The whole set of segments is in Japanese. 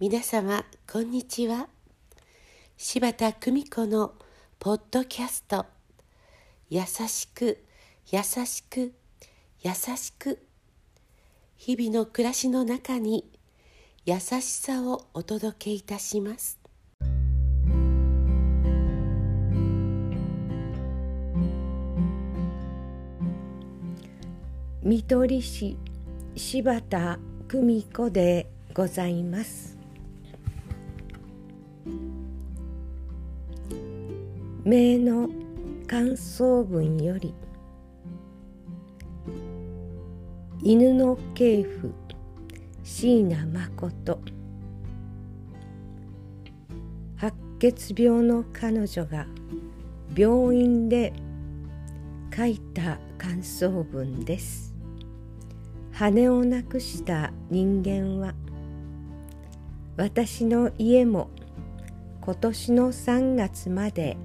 皆様こんにちは。柴田久美子のポッドキャスト「優しく優しく優しく」日々の暮らしの中に優しさをお届けいたします。見取り師柴田久美子でございます。名の感想文より犬の系譜椎名誠白血病の彼女が病院で書いた感想文です。羽をなくした人間は私の家も今年の3月まで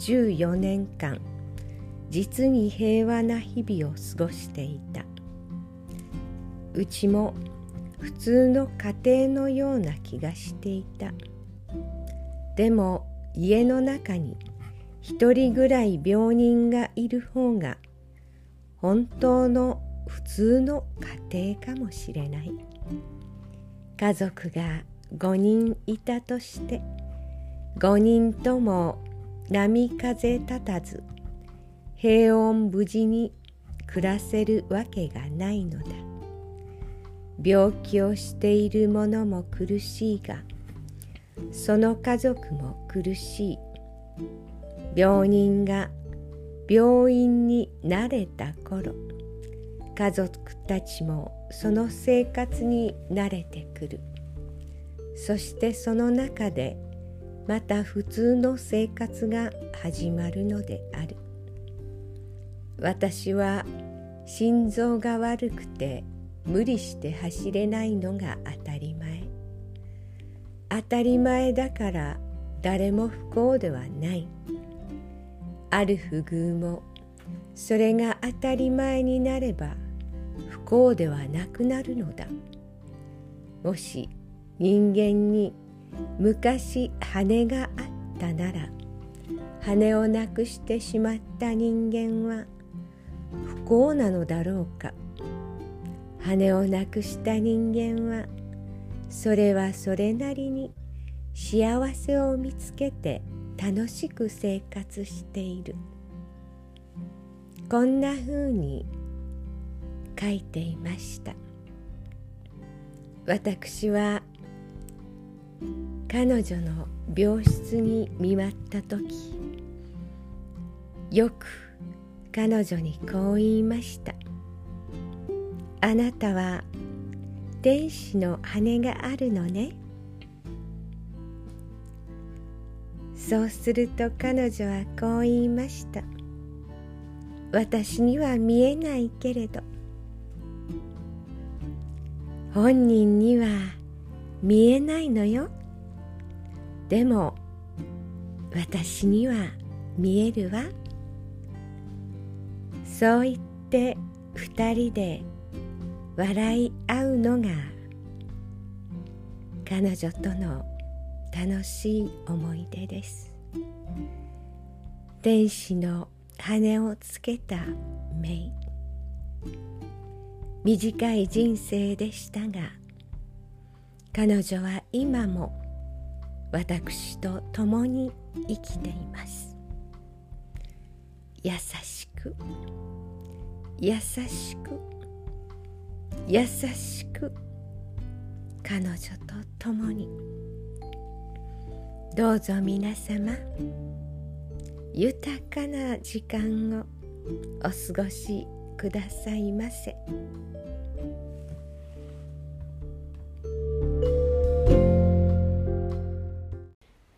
14年間実に平和な日々を過ごしていた。うちも普通の家庭のような気がしていた。でも家の中に一人ぐらい病人がいる方が本当の普通の家庭かもしれない。家族が5人いたとして5人とも波風立たず平穏無事に暮らせるわけがないのだ。病気をしている者も苦しいがその家族も苦しい。病人が病院に慣れた頃家族たちもその生活に慣れてくる。そしてその中でまた普通の生活が始まるのである。私は心臓が悪くて無理して走れないのが当たり前。当たり前だから誰も不幸ではない。ある不遇もそれが当たり前になれば不幸ではなくなるのだ。もし人間に昔羽があったなら羽をなくしてしまった人間は不幸なのだろうか。羽をなくした人間はそれはそれなりに幸せを見つけて楽しく生活している。こんなふうに書いていました。私は彼女の病室に見舞った時よく彼女にこう言いましたあなたは天使の羽があるのねそうすると彼女はこう言いました。私には見えないけれど。本人には見えない見えないのよ。でも私には見えるわ。そう言って二人で笑い合うのが彼女との楽しい思い出です。天使の羽をつけたメイ。短い人生でしたが彼女は今も私と共に生きています優しく優しく優しく彼女と共にどうぞ皆様豊かな時間をお過ごしくださいませ。